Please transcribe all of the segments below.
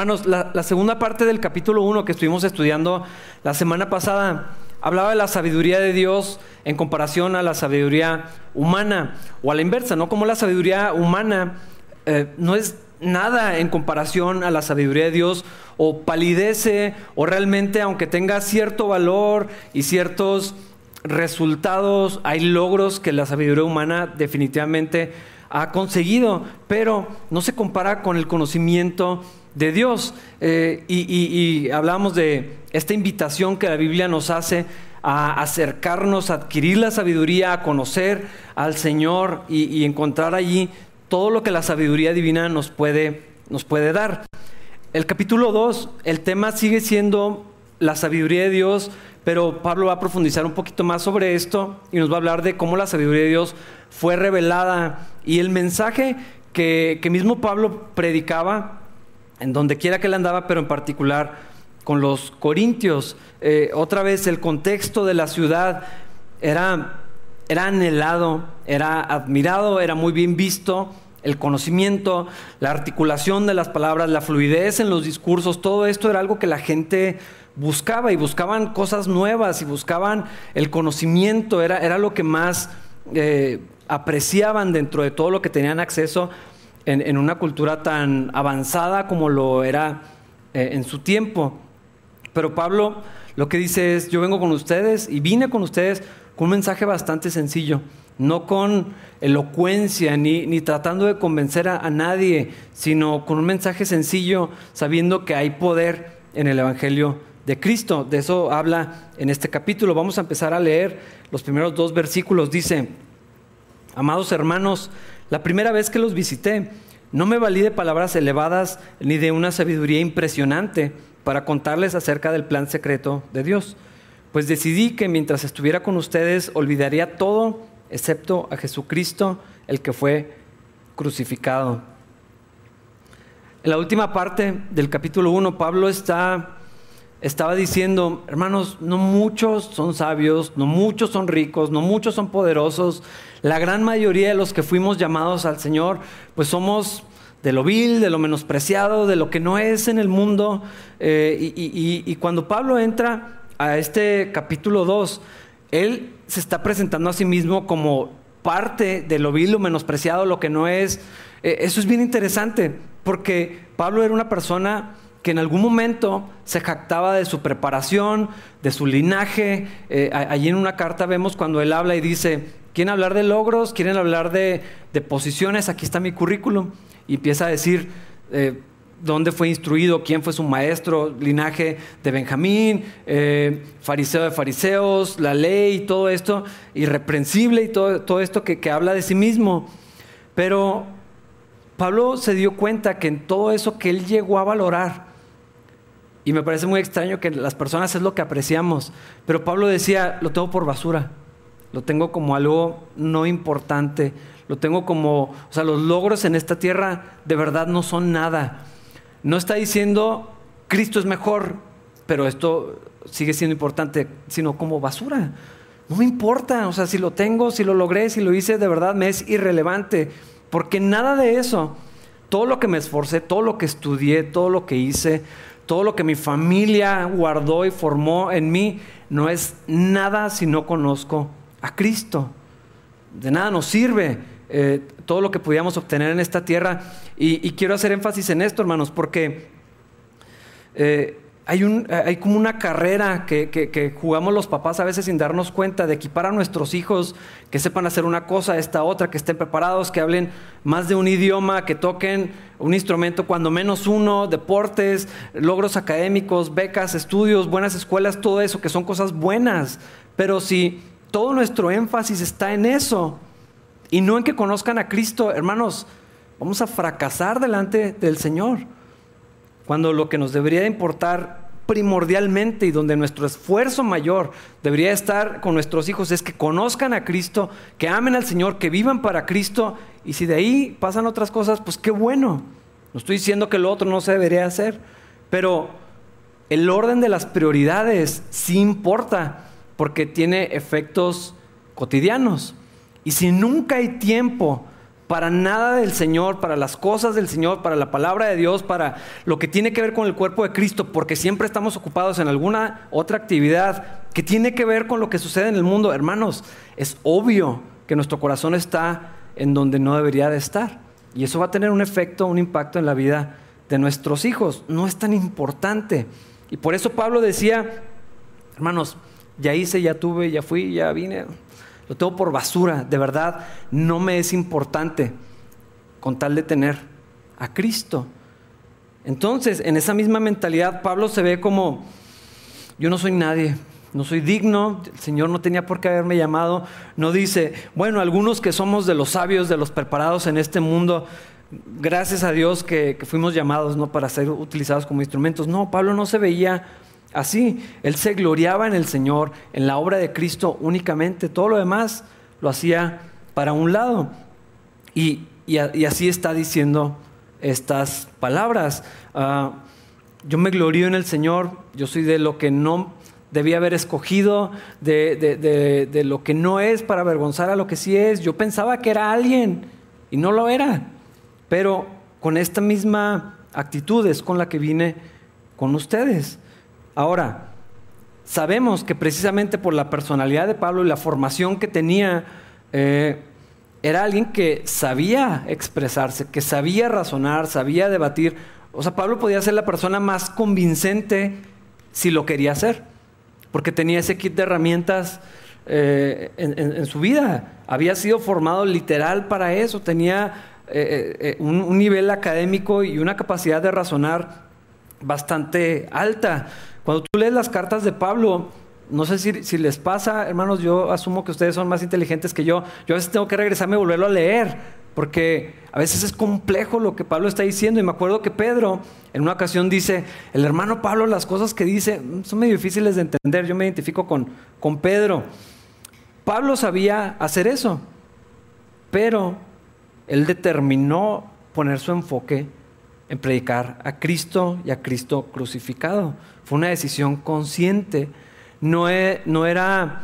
Hermanos, la, segunda parte del capítulo 1 que estuvimos estudiando la semana pasada hablaba de la sabiduría de Dios en comparación a la sabiduría humana, o a la inversa, ¿no? Como la sabiduría humana eh, no es nada en comparación a la sabiduría de Dios, o palidece, o realmente, aunque tenga cierto valor y ciertos resultados, hay logros que la sabiduría humana definitivamente ha conseguido, pero no se compara con el conocimiento de Dios. Eh, y, y hablamos de esta invitación que la Biblia nos hace a acercarnos, a adquirir la sabiduría, a conocer al Señor y, encontrar allí todo lo que la sabiduría divina nos puede, nos puede dar. El capítulo 2, el tema sigue siendo la sabiduría de Dios, pero Pablo va a profundizar un poquito más sobre esto y nos va a hablar de cómo la sabiduría de Dios fue revelada y el mensaje que, que mismo Pablo predicaba en donde quiera que él andaba, pero en particular con los corintios. Eh, otra vez el contexto de la ciudad era, era anhelado, era admirado, era muy bien visto. El conocimiento, la articulación de las palabras, la fluidez en los discursos, todo esto era algo que la gente buscaba y buscaban cosas nuevas y buscaban el conocimiento, era, era lo que más eh, apreciaban dentro de todo lo que tenían acceso en, una cultura tan avanzada como lo era eh, en su tiempo. Pero Pablo lo que dice es, yo vengo con ustedes y vine con ustedes con un mensaje bastante sencillo, no con elocuencia ni, ni tratando de convencer a, a, nadie, sino con un mensaje sencillo, sabiendo que hay poder en el Evangelio de Cristo. De eso habla en este capítulo. Vamos a empezar a leer los primeros dos versículos. Dice, amados hermanos, la primera vez que los visité, no me valí de palabras elevadas ni de una sabiduría impresionante para contarles acerca del plan secreto de Dios. Pues decidí que mientras estuviera con ustedes olvidaría todo excepto a Jesucristo, el que fue crucificado. En la última parte del capítulo 1, Pablo está, estaba diciendo, hermanos, no muchos son sabios, no muchos son ricos, no muchos son poderosos. La gran mayoría de los que fuimos llamados al Señor, pues somos de lo vil, de lo menospreciado, de lo que no es en el mundo. Eh, y, cuando Pablo entra a este capítulo 2, él se está presentando a sí mismo como parte de lo vil, lo menospreciado, lo que no es. Eh, eso es bien interesante, porque Pablo era una persona que en algún momento se jactaba de su preparación, de su linaje. Eh, allí en una carta vemos cuando él habla y dice, ¿quieren hablar de logros? ¿Quieren hablar de, posiciones? Aquí está mi currículum y empieza a decir eh, dónde fue instruido, quién fue su maestro, linaje de Benjamín, eh, fariseo de fariseos, la ley, todo esto, irreprensible y todo, todo esto que, que habla de sí mismo. Pero Pablo se dio cuenta que en todo eso que él llegó a valorar, y me parece muy extraño que las personas es lo que apreciamos, pero Pablo decía, lo tengo por basura, lo tengo como algo no importante, lo tengo como, o sea, los logros en esta tierra de verdad no son nada. No está diciendo Cristo es mejor, pero esto sigue siendo importante, sino como basura. No me importa, o sea, si lo tengo, si lo logré, si lo hice, de verdad me es irrelevante, porque nada de eso, todo lo que me esforcé, todo lo que estudié, todo lo que hice, todo lo que mi familia guardó y formó en mí, no es nada si no conozco a Cristo. De nada nos sirve eh, todo lo que pudiéramos obtener en esta tierra. Y, quiero hacer énfasis en esto, hermanos, porque eh, hay, un, hay como una carrera que, jugamos los papás a veces sin darnos cuenta de equipar a nuestros hijos que sepan hacer una cosa, esta otra, que estén preparados, que hablen más de un idioma, que toquen un instrumento, cuando menos uno, deportes, logros académicos, becas, estudios, buenas escuelas, todo eso, que son cosas buenas. Pero si todo nuestro énfasis está en eso, y no en que conozcan a Cristo, hermanos, vamos a fracasar delante del Señor. Cuando lo que nos debería importar primordialmente y donde nuestro esfuerzo mayor debería estar con nuestros hijos es que conozcan a Cristo, que amen al Señor, que vivan para Cristo. Y si de ahí pasan otras cosas, pues qué bueno. No estoy diciendo que lo otro no se debería hacer, pero el orden de las prioridades sí importa porque tiene efectos cotidianos. Y si nunca hay tiempo para nada del Señor, para las cosas del Señor, para la palabra de Dios, para lo que tiene que ver con el cuerpo de Cristo, porque siempre estamos ocupados en alguna otra actividad que tiene que ver con lo que sucede en el mundo. Hermanos, es obvio que nuestro corazón está en donde no debería de estar. Y eso va a tener un efecto, un impacto en la vida de nuestros hijos. No es tan importante. Y por eso Pablo decía, hermanos, ya hice, ya tuve, ya fui, ya vine, lo tengo por basura, de verdad, no me es importante con tal de tener a Cristo. Entonces, en esa misma mentalidad, Pablo se ve como, yo no soy nadie, no soy digno, el Señor no tenía por qué haberme llamado. No dice, bueno, algunos que somos de los sabios, de los preparados en este mundo, gracias a Dios que, que fuimos llamados ¿no? para ser utilizados como instrumentos. No, Pablo no se veía Así, él se gloriaba en el Señor, en la obra de Cristo únicamente. Todo lo demás lo hacía para un lado. Y, así está diciendo estas palabras. Ah, yo me glorío en el Señor, yo soy de lo que no debía haber escogido, de, de, lo que no es para avergonzar a lo que sí es. Yo pensaba que era alguien y no lo era. Pero con esta misma actitud es con la que vine con ustedes. Ahora, sabemos que precisamente por la personalidad de Pablo y la formación que tenía, eh, era alguien que sabía expresarse, que sabía razonar, sabía debatir. O sea, Pablo podía ser la persona más convincente si lo quería hacer, porque tenía ese kit de herramientas eh, en, su vida. Había sido formado literal para eso, tenía eh, un nivel académico y una capacidad de razonar bastante alta. Cuando tú lees las cartas de Pablo, no sé si, les pasa, hermanos, yo asumo que ustedes son más inteligentes que yo. Yo a veces tengo que regresarme y volverlo a leer, porque a veces es complejo lo que Pablo está diciendo. Y me acuerdo que Pedro en una ocasión dice, el hermano Pablo, las cosas que dice son medio difíciles de entender. Yo me identifico con, con Pedro. Pablo sabía hacer eso, pero él determinó poner su enfoque en predicar a Cristo y a Cristo crucificado. Fue una decisión consciente. No, e, no era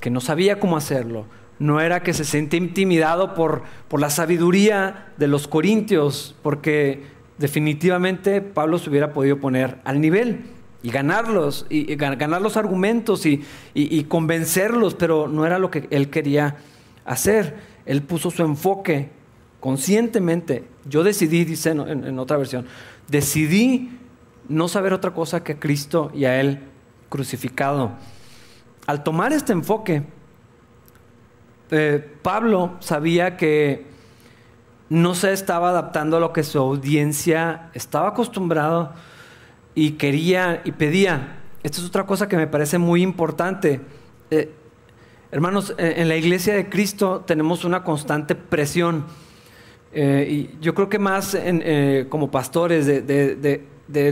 que no sabía cómo hacerlo. No era que se sentía intimidado por, por la sabiduría de los corintios, porque definitivamente Pablo se hubiera podido poner al nivel y ganarlos, y, ganar los argumentos y, y, convencerlos, pero no era lo que él quería hacer. Él puso su enfoque conscientemente, yo decidí, dice en, otra versión, decidí no saber otra cosa que a Cristo y a Él crucificado. Al tomar este enfoque, eh, Pablo sabía que no se estaba adaptando a lo que su audiencia estaba acostumbrado y quería y pedía. Esta es otra cosa que me parece muy importante. Eh, hermanos, en la iglesia de Cristo tenemos una constante presión eh, y yo creo que más eh, como pastores de,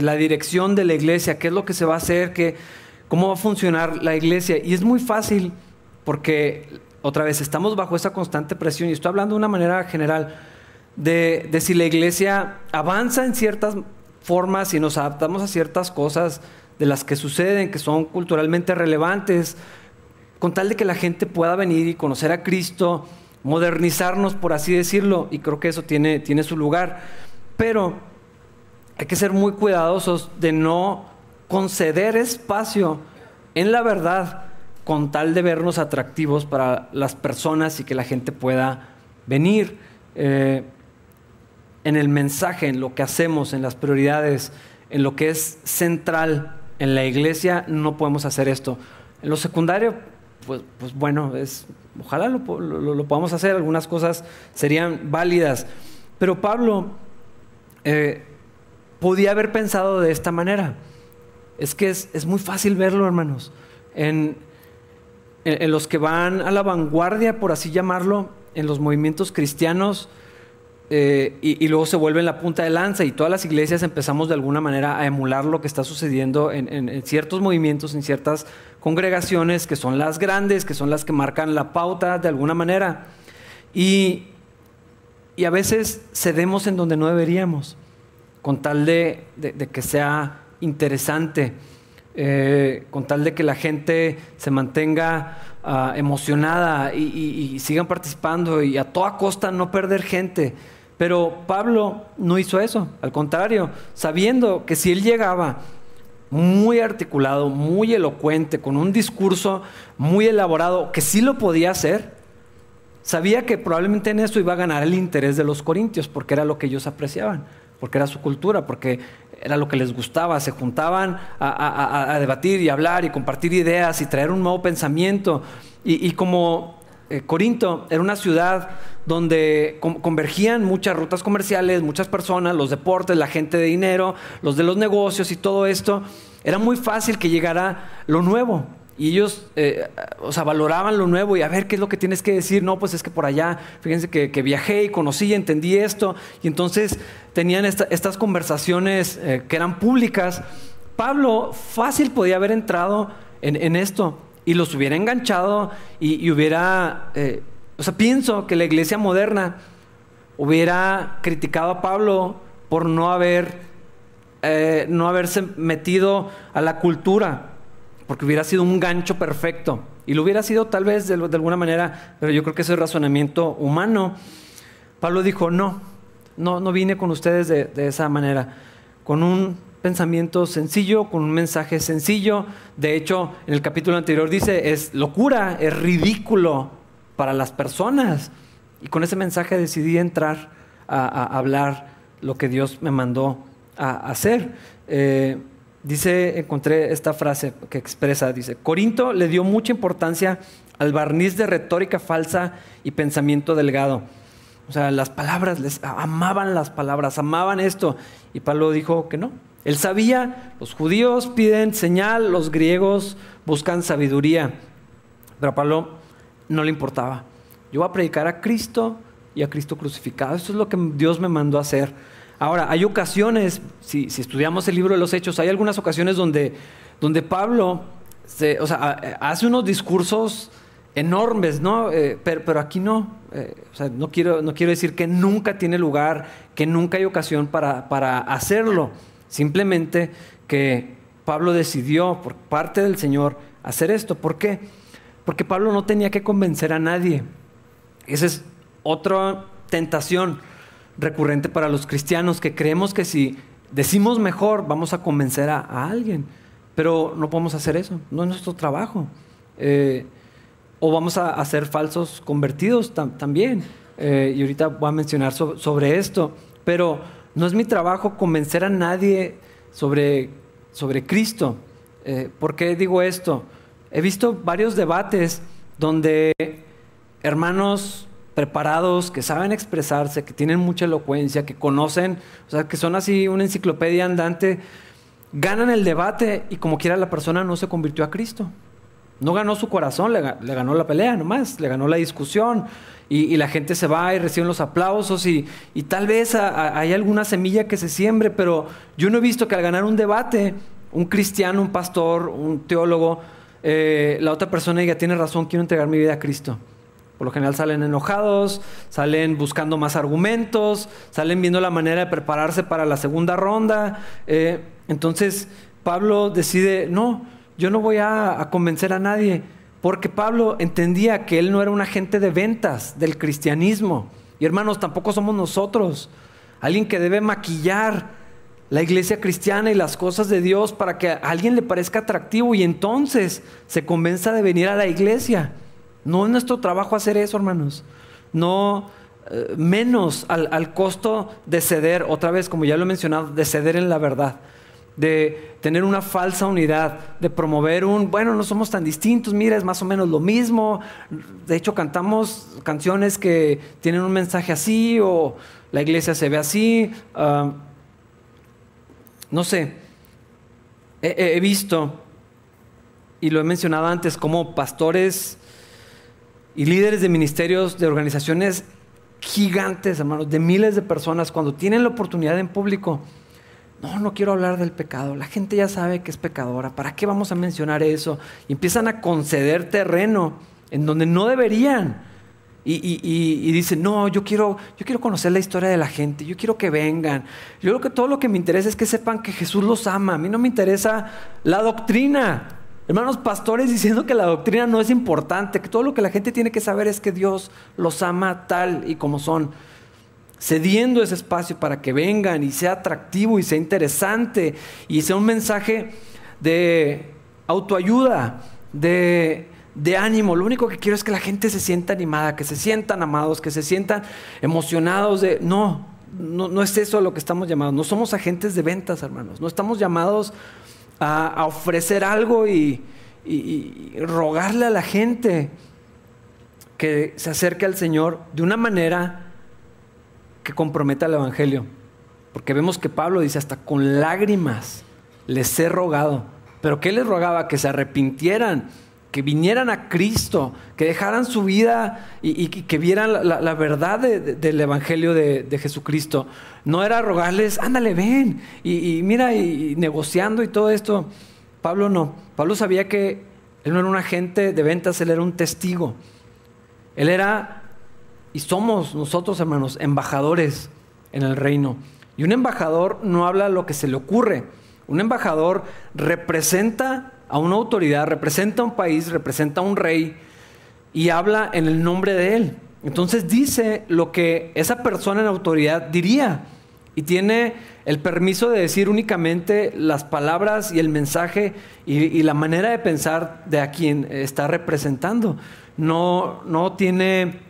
la dirección de la iglesia, qué es lo que se va a hacer, qué, cómo va a funcionar la iglesia. Y es muy fácil porque, otra vez, estamos bajo esa constante presión y estoy hablando de una manera general de, si la iglesia avanza en ciertas formas y nos adaptamos a ciertas cosas de las que suceden, que son culturalmente relevantes, con tal de que la gente pueda venir y conocer a Cristo modernizarnos, por así decirlo, y creo que eso tiene, tiene su lugar. Pero hay que ser muy cuidadosos de no conceder espacio en la verdad con tal de vernos atractivos para las personas y que la gente pueda venir eh, en el mensaje, en lo que hacemos, en las prioridades, en lo que es central en la iglesia, no podemos hacer esto. En lo secundario, pues, pues bueno, es Ojalá lo, podamos hacer, algunas cosas serían válidas. Pero Pablo eh, podía haber pensado de esta manera. Es que es, muy fácil verlo, hermanos. En, en, los que van a la vanguardia, por así llamarlo, en los movimientos cristianos, eh, y, luego se vuelve en la punta de lanza y todas las iglesias empezamos de alguna manera a emular lo que está sucediendo en, ciertos movimientos, en ciertas congregaciones que son las grandes, que son las que marcan la pauta de alguna manera. Y, a veces cedemos en donde no deberíamos, con tal de, que sea interesante. eh, con tal de que la gente se mantenga ah, emocionada y, sigan participando y a toda costa no perder gente. Pero Pablo no hizo eso, al contrario, sabiendo que si él llegaba muy articulado, muy elocuente, con un discurso muy elaborado, que sí lo podía hacer, sabía que probablemente en eso iba a ganar el interés de los corintios, porque era lo que ellos apreciaban, porque era su cultura, porque era lo que les gustaba, se juntaban a, debatir y hablar y compartir ideas y traer un nuevo pensamiento. Y, como eh, Corinto era una ciudad donde convergían muchas rutas comerciales, muchas personas, los deportes, la gente de dinero, los de los negocios y todo esto, era muy fácil que llegara lo nuevo. Y ellos, eh, o sea, valoraban lo nuevo y a ver qué es lo que tienes que decir. No, pues es que por allá, fíjense que, viajé y conocí y entendí esto. Y entonces tenían estas conversaciones eh, que eran públicas. Pablo fácil podía haber entrado en, esto y los hubiera enganchado y, hubiera, eh, o sea, pienso que la iglesia moderna hubiera criticado a Pablo por no haber, no haberse metido a la cultura porque hubiera sido un gancho perfecto. Y lo hubiera sido tal vez de, alguna manera, pero yo creo que ese es razonamiento humano. Pablo dijo, no, no, no vine con ustedes de, esa manera, con un pensamiento sencillo, con un mensaje sencillo. De hecho, en el capítulo anterior dice, es locura, es ridículo para las personas. Y con ese mensaje decidí entrar a, hablar lo que Dios me mandó a hacer. Eh, Dice, encontré esta frase que expresa, dice, Corinto le dio mucha importancia al barniz de retórica falsa y pensamiento delgado. O sea, las palabras, les amaban las palabras, amaban esto. Y Pablo dijo que no. Él sabía, los judíos piden señal, los griegos buscan sabiduría. Pero a Pablo no le importaba. Yo voy a predicar a Cristo y a Cristo crucificado. Eso es lo que Dios me mandó a hacer. Ahora, hay ocasiones, si, estudiamos el libro de los Hechos, hay algunas ocasiones donde, donde Pablo hace unos discursos enormes, ¿no? Eh, pero, aquí no. Eh, no, quiero, no quiero decir que nunca tiene lugar, que nunca hay ocasión para, para hacerlo. Simplemente que Pablo decidió, por parte del Señor, hacer esto. ¿Por qué? Porque Pablo no tenía que convencer a nadie. Esa es otra tentación recurrente para los cristianos que creemos que si decimos mejor vamos a convencer a, alguien, pero no podemos hacer eso, no es nuestro trabajo. Eh, o vamos a hacer falsos convertidos también. Eh, y ahorita voy a mencionar sobre esto, pero no es mi trabajo convencer a nadie sobre, sobre Cristo. Eh, ¿Por qué digo esto? He visto varios debates donde hermanos preparados, que saben expresarse, que tienen mucha elocuencia, que conocen, o sea, que son así una enciclopedia andante, ganan el debate y como quiera la persona no se convirtió a Cristo. No ganó su corazón, le, ganó la pelea nomás, le ganó la discusión y, la gente se va y reciben los aplausos y, tal vez hay alguna semilla que se siembre, pero yo no he visto que al ganar un debate, un cristiano, un pastor, un teólogo, eh, la otra persona diga, tiene razón, quiero entregar mi vida a Cristo. Por lo general salen enojados, salen buscando más argumentos, salen viendo la manera de prepararse para la segunda ronda. Eh, entonces Pablo decide, no, yo no voy a, convencer a nadie, porque Pablo entendía que él no era un agente de ventas del cristianismo. Y hermanos, tampoco somos nosotros. Alguien que debe maquillar la iglesia cristiana y las cosas de Dios para que a alguien le parezca atractivo y entonces se convenza de venir a la iglesia. No es nuestro trabajo hacer eso, hermanos. No eh, menos al, costo de ceder, otra vez, como ya lo he mencionado, de ceder en la verdad, de tener una falsa unidad, de promover un, bueno, no somos tan distintos, mira, es más o menos lo mismo. De hecho, cantamos canciones que tienen un mensaje así o la iglesia se ve así. Ah, no sé, he visto, y lo he mencionado antes, como pastores y líderes de ministerios, de organizaciones gigantes, hermanos, de miles de personas, cuando tienen la oportunidad en público, no, no quiero hablar del pecado, la gente ya sabe que es pecadora, ¿para qué vamos a mencionar eso? Y empiezan a conceder terreno en donde no deberían. y, dice, no, yo quiero, yo quiero conocer la historia de la gente, yo quiero que vengan. Yo creo que todo lo que me interesa es que sepan que Jesús los ama. A mí no me interesa la doctrina. Hermanos pastores diciendo que la doctrina no es importante, que todo lo que la gente tiene que saber es que Dios los ama tal y como son. Cediendo ese espacio para que vengan y sea atractivo y sea interesante y sea un mensaje de autoayuda, de de ánimo. Lo único que quiero es que la gente se sienta animada, que se sientan amados, que se sientan emocionados de... No, no, es eso a lo que estamos llamados. No somos agentes de ventas, hermanos. No estamos llamados a, ofrecer algo y, rogarle a la gente que se acerque al Señor de una manera que comprometa el Evangelio. Porque vemos que Pablo dice, hasta con lágrimas les he rogado. Pero ¿qué les rogaba? Que se arrepintieran que vinieran a Cristo, que dejaran su vida y, que vieran la, verdad del Evangelio de, Jesucristo. No era rogarles, ándale, ven, y, mira, y, negociando y todo esto. Pablo no. Pablo sabía que él no era un agente de ventas, él era un testigo. Él era, y somos nosotros, hermanos, embajadores en el reino. Y un embajador no habla lo que se le ocurre. Un embajador representa a una autoridad, representa a un país, representa a un rey y habla en el nombre de él. Entonces dice lo que esa persona en autoridad diría y tiene el permiso de decir únicamente las palabras y el mensaje y, la manera de pensar de a quien está representando. No, no tiene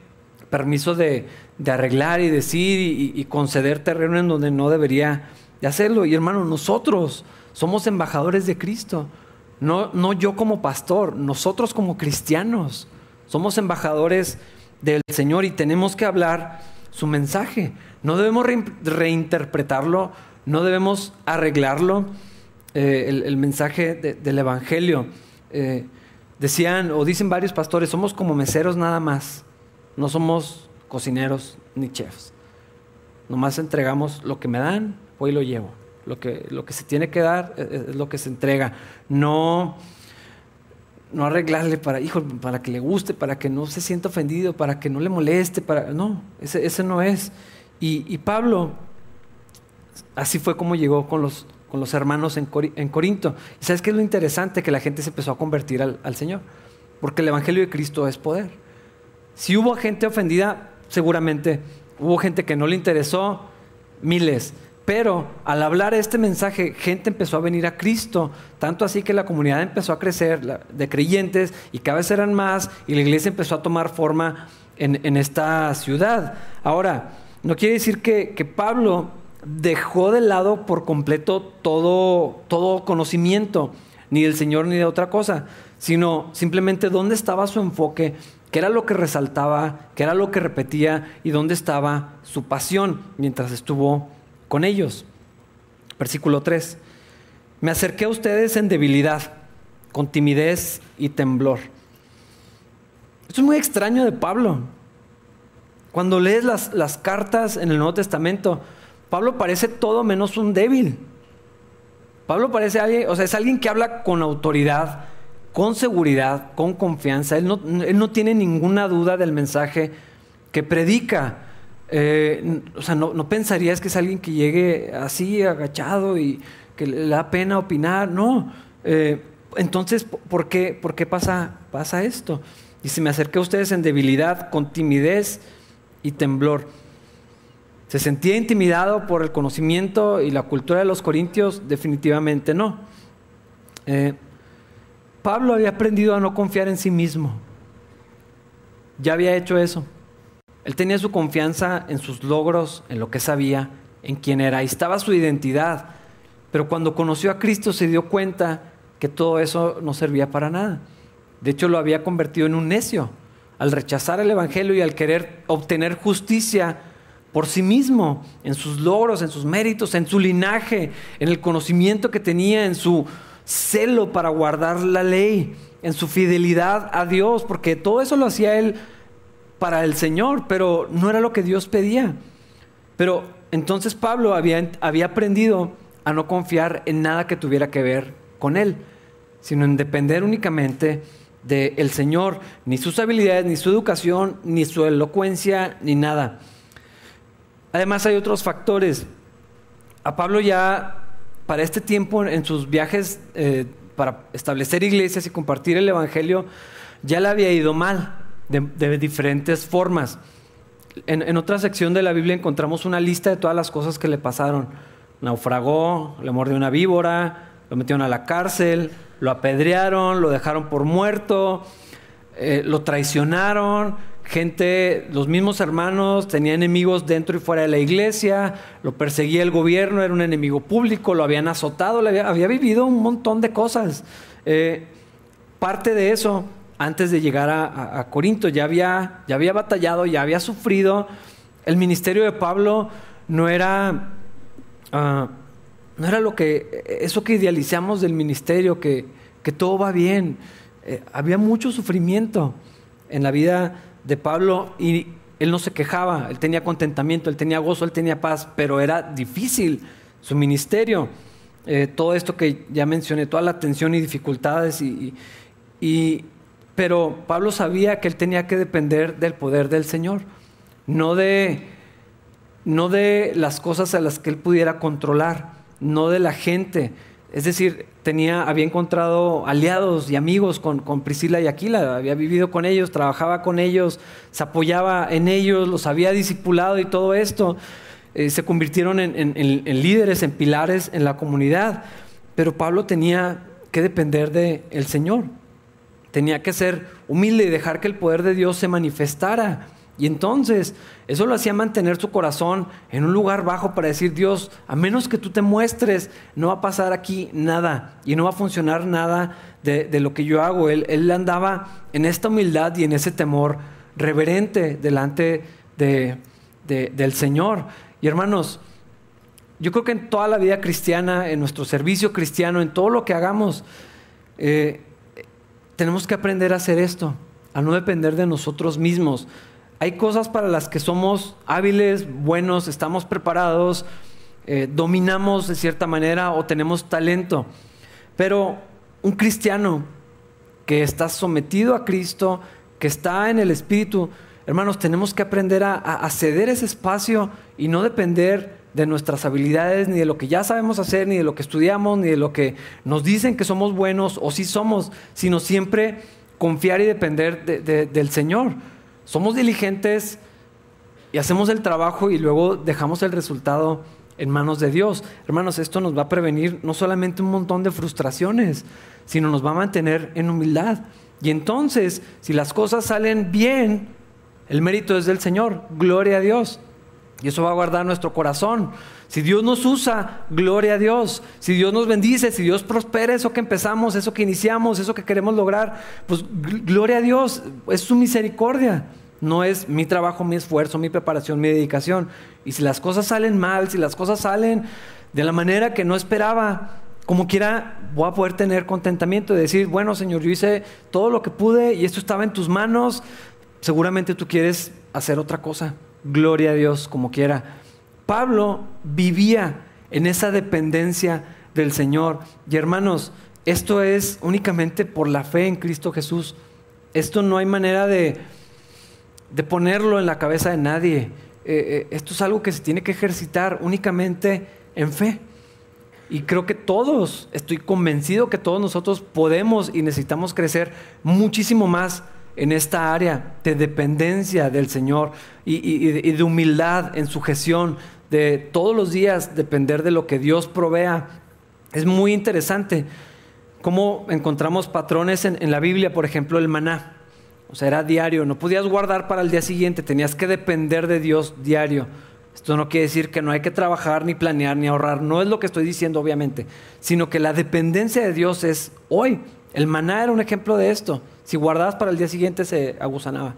permiso de, arreglar y decir y, y, conceder terreno en donde no debería de hacerlo. Y hermano, nosotros somos embajadores de Cristo. No, no yo como pastor, nosotros como cristianos. Somos embajadores del Señor y tenemos que hablar su mensaje. No debemos reinterpretarlo, no debemos arreglarlo. Eh, el, mensaje del Evangelio. Eh, decían o dicen varios pastores, somos como meseros nada más. No somos cocineros ni chefs. Nomás entregamos lo que me dan, hoy lo llevo. Lo que, lo que se tiene que dar es, lo que se entrega. No, no arreglarle para, hijo, para que le guste, para que no se sienta ofendido, para que no le moleste, para. No, ese, no es. Y, Pablo, así fue como llegó con los, con los hermanos en, en, Corinto. ¿Y sabes qué es lo interesante? Que la gente se empezó a convertir al Señor. Porque el Evangelio de Cristo es poder. Si hubo gente ofendida, seguramente hubo gente que no le interesó, miles. Pero al hablar este mensaje, gente empezó a venir a Cristo, tanto así que la comunidad empezó a crecer de creyentes y cada vez eran más y la iglesia empezó a tomar forma en, esta ciudad. Ahora, no quiere decir que, Pablo dejó de lado por completo todo, todo conocimiento, ni del Señor ni de otra cosa, sino simplemente dónde estaba su enfoque, qué era lo que resaltaba, qué era lo que repetía y dónde estaba su pasión mientras estuvo con ellos. Versículo 3. Me acerqué a ustedes en debilidad, con timidez y temblor. Esto es muy extraño de Pablo. Cuando lees las, las cartas en el Nuevo Testamento, Pablo parece todo menos un débil. Pablo parece alguien, o sea, es alguien que habla con autoridad, con seguridad, con confianza. Él no, él no tiene ninguna duda del mensaje que predica. Eh, o sea, no, pensarías que es alguien que llegue así agachado y que le da pena opinar. No. Eh, entonces, ¿por qué, por qué pasa, pasa esto? Y se me acerqué a ustedes en debilidad, con timidez y temblor. ¿Se sentía intimidado por el conocimiento y la cultura de los corintios? Definitivamente no. Eh, Pablo había aprendido a no confiar en sí mismo. Ya había hecho eso. Él tenía su confianza en sus logros, en lo que sabía, en quién era. Ahí estaba su identidad. Pero cuando conoció a Cristo se dio cuenta que todo eso no servía para nada. De hecho, lo había convertido en un necio. Al rechazar el Evangelio y al querer obtener justicia por sí mismo, en sus logros, en sus méritos, en su linaje, en el conocimiento que tenía, en su celo para guardar la ley, en su fidelidad a Dios, porque todo eso lo hacía él para el Señor, pero no era lo que Dios pedía. Pero entonces Pablo había, había aprendido a no confiar en nada que tuviera que ver con él, sino en depender únicamente del Señor, ni sus habilidades, ni su educación, ni su elocuencia, ni nada. Además hay otros factores. A Pablo ya para este tiempo en sus viajes eh, para establecer iglesias y compartir el Evangelio, ya le había ido mal de, diferentes formas. En, otra sección de la Biblia encontramos una lista de todas las cosas que le pasaron. Naufragó, le mordió una víbora, lo metieron a la cárcel, lo apedrearon, lo dejaron por muerto, eh, lo traicionaron, gente, los mismos hermanos, tenía enemigos dentro y fuera de la iglesia, lo perseguía el gobierno, era un enemigo público, lo habían azotado, había, vivido un montón de cosas. Eh, parte de eso, antes de llegar a, Corinto, ya había, ya había batallado, ya había sufrido. El ministerio de Pablo no era... Ah, no era lo que, eso que idealizamos del ministerio, que, todo va bien. Eh, había mucho sufrimiento en la vida de Pablo y él no se quejaba, él tenía contentamiento, él tenía gozo, él tenía paz, pero era difícil su ministerio. Eh, todo esto que ya mencioné, toda la tensión y dificultades, y, y, pero Pablo sabía que él tenía que depender del poder del Señor, no de, no de las cosas a las que él pudiera controlar no de la gente. Es decir, tenía, había encontrado aliados y amigos con, Priscila y Aquila, había vivido con ellos, trabajaba con ellos, se apoyaba en ellos, los había discipulado y todo esto. Eh, se convirtieron en, líderes, en pilares en la comunidad. Pero Pablo tenía que depender del Señor. Tenía que ser humilde y dejar que el poder de Dios se manifestara. Y entonces eso lo hacía mantener su corazón en un lugar bajo para decir, Dios, a menos que tú te muestres, no va a pasar aquí nada y no va a funcionar nada de, lo que yo hago. Él, él, andaba en esta humildad y en ese temor reverente delante de, del Señor. Y hermanos, yo creo que en toda la vida cristiana, en nuestro servicio cristiano, en todo lo que hagamos, eh, tenemos que aprender a hacer esto, a no depender de nosotros mismos hay cosas para las que somos hábiles, buenos, estamos preparados, eh, dominamos de cierta manera o tenemos talento. Pero un cristiano que está sometido a Cristo, que está en el Espíritu, hermanos, tenemos que aprender a, ceder ese espacio y no depender de nuestras habilidades, ni de lo que ya sabemos hacer, ni de lo que estudiamos, ni de lo que nos dicen que somos buenos o sí somos, sino siempre confiar y depender del Señor. Somos diligentes y hacemos el trabajo y luego dejamos el resultado en manos de Dios. Hermanos, esto nos va a prevenir no solamente un montón de frustraciones, sino nos va a mantener en humildad. Y entonces, si las cosas salen bien, el mérito es del Señor. Gloria a Dios. Y eso va a guardar nuestro corazón. Si Dios nos usa, gloria a Dios. Si Dios nos bendice, si Dios prospera eso que empezamos, eso que iniciamos, eso que queremos lograr, pues gloria a Dios. Es su misericordia. No es mi trabajo, mi esfuerzo, mi preparación, mi dedicación. Y si las cosas salen mal, si las cosas salen de la manera que no esperaba, como quiera, voy a poder tener contentamiento y decir, bueno, Señor, yo hice todo lo que pude y esto estaba en tus manos. Seguramente tú quieres hacer otra cosa. Gloria a Dios, como quiera. Pablo vivía en esa dependencia del Señor. Y hermanos, esto es únicamente por la fe en Cristo Jesús. Esto no hay manera de de ponerlo en la cabeza de nadie. Eh, eh, esto es algo que se tiene que ejercitar únicamente en fe. Y creo que todos, estoy convencido que todos nosotros podemos y necesitamos crecer muchísimo más en esta área de dependencia del Señor y, de humildad en su gestión, de todos los días depender de lo que Dios provea. Es muy interesante cómo encontramos patrones en, la Biblia, por ejemplo, el maná. O sea, era diario, no podías guardar para el día siguiente, tenías que depender de Dios diario. Esto no quiere decir que no hay que trabajar, ni planear, ni ahorrar, no es lo que estoy diciendo obviamente, sino que la dependencia de Dios es hoy. El maná era un ejemplo de esto. Si guardabas para el día siguiente se agusanaba.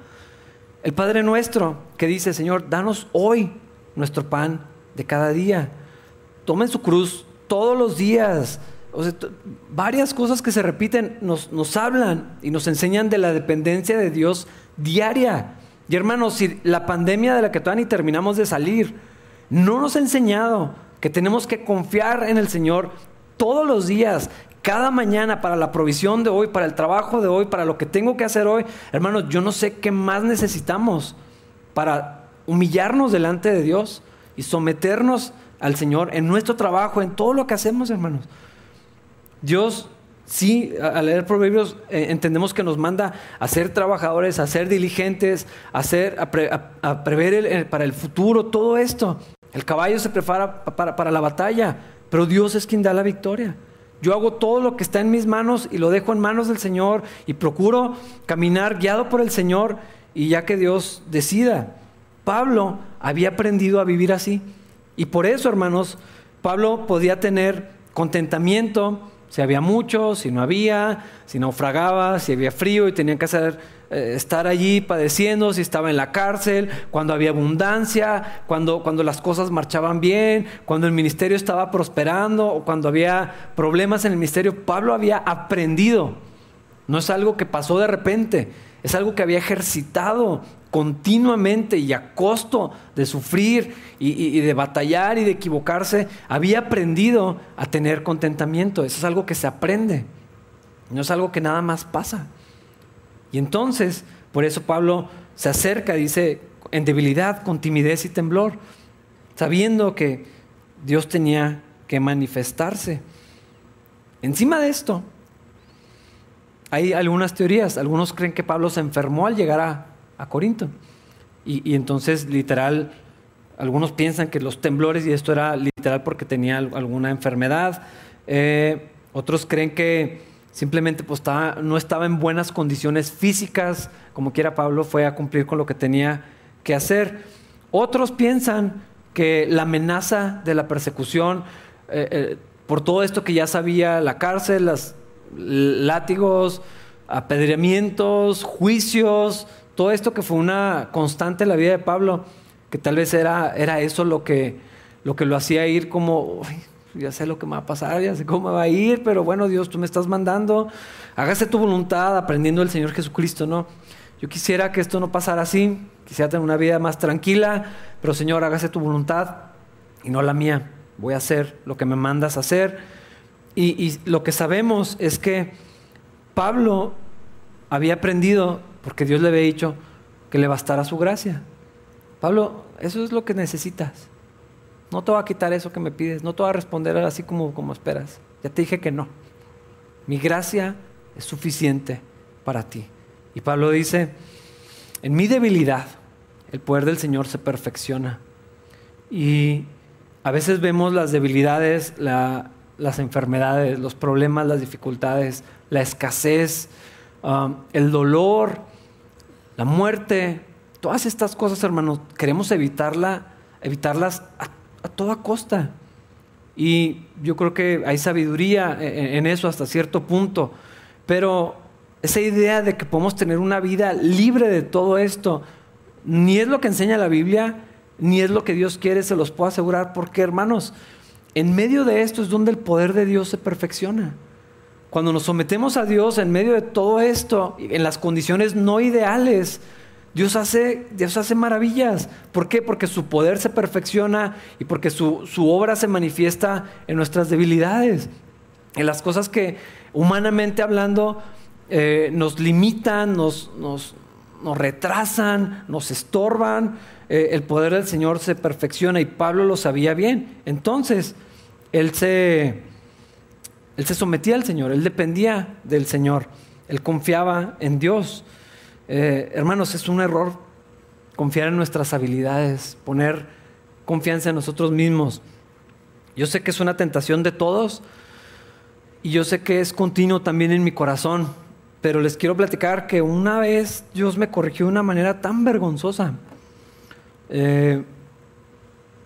El Padre nuestro que dice, Señor, danos hoy nuestro pan de cada día. Tomen su cruz todos los días o sea, varias cosas que se repiten nos, nos hablan y nos enseñan de la dependencia de Dios diaria. Y hermanos, si la pandemia de la que todavía ni terminamos de salir no nos ha enseñado que tenemos que confiar en el Señor todos los días, cada mañana para la provisión de hoy, para el trabajo de hoy, para lo que tengo que hacer hoy, hermanos, yo no sé qué más necesitamos para humillarnos delante de Dios y someternos al Señor en nuestro trabajo, en todo lo que hacemos, hermanos. Dios Sí, al leer Proverbios eh, entendemos que nos manda a ser trabajadores, a ser diligentes, a, prever para el futuro, todo esto. El caballo se prepara para, para la batalla, pero Dios es quien da la victoria. Yo hago todo lo que está en mis manos y lo dejo en manos del Señor y procuro caminar guiado por el Señor y ya que Dios decida. Pablo había aprendido a vivir así. Y por eso, hermanos, Pablo podía tener contentamiento, si había mucho, si no había, si naufragaba, si había frío y tenían que eh, estar allí padeciendo, si estaba en la cárcel, cuando había abundancia, cuando, cuando las cosas marchaban bien, cuando el ministerio estaba prosperando o cuando había problemas en el ministerio. Pablo había aprendido. No es algo que pasó de repente, es algo que había ejercitado continuamente y a costo de sufrir y, de batallar y de equivocarse, había aprendido a tener contentamiento. Eso es algo que se aprende, no es algo que nada más pasa. Y entonces, por eso Pablo se acerca, dice, en debilidad, con timidez y temblor, sabiendo que Dios tenía que manifestarse. Encima de esto, hay algunas teorías. Algunos creen que Pablo se enfermó al llegar a, a Corinto. Y, entonces, literal, algunos piensan que los temblores y esto era literal porque tenía alguna enfermedad. Eh, otros creen que simplemente pues, no estaba en buenas condiciones físicas, como quiera Pablo fue a cumplir con lo que tenía que hacer. Otros piensan que la amenaza de la persecución, eh, eh, por todo esto que ya sabía, la cárcel, los látigos, apedreamientos, juicios, todo esto que fue una constante en la vida de Pablo, que tal vez era, era eso lo que, lo que lo hacía ir como, ya sé lo que me va a pasar, ya sé cómo me va a ir, pero bueno, Dios, tú me estás mandando, hágase tu voluntad aprendiendo del Señor Jesucristo, ¿no? Yo quisiera que esto no pasara así, quisiera tener una vida más tranquila, pero Señor, hágase tu voluntad y no la mía. Voy a hacer lo que me mandas hacer. Y lo que sabemos es que Pablo había aprendido porque Dios le había dicho que le bastara su gracia. Pablo, eso es lo que necesitas. No te va a quitar eso que me pides, no te va a responder así como, como esperas. Ya te dije que no. Mi gracia es suficiente para ti. Y Pablo dice, en mi debilidad, el poder del Señor se perfecciona. Y a veces vemos las debilidades, las enfermedades, los problemas, las dificultades, la escasez, um, el dolor, la muerte, todas estas cosas, hermanos, queremos evitarla, evitarlas a, toda costa. Y yo creo que hay sabiduría en, eso hasta cierto punto. Pero esa idea de que podemos tener una vida libre de todo esto, ni es lo que enseña la Biblia, ni es lo que Dios quiere, se los puedo asegurar, porque hermanos, en medio de esto es donde el poder de Dios se perfecciona. Cuando nos sometemos a Dios en medio de todo esto, en las condiciones no ideales, Dios hace, Dios hace maravillas. ¿Por qué? Porque su poder se perfecciona y porque su, obra se manifiesta en nuestras debilidades, en las cosas que humanamente hablando eh, nos limitan, nos, nos, retrasan, nos estorban. Eh, el poder del Señor se perfecciona y Pablo lo sabía bien. Entonces, él se él se sometía al Señor, él dependía del Señor, él confiaba en Dios. Eh, hermanos, es un error confiar en nuestras habilidades, poner confianza en nosotros mismos. Yo sé que es una tentación de todos y yo sé que es continuo también en mi corazón, pero les quiero platicar que una vez Dios me corrigió de una manera tan vergonzosa, eh,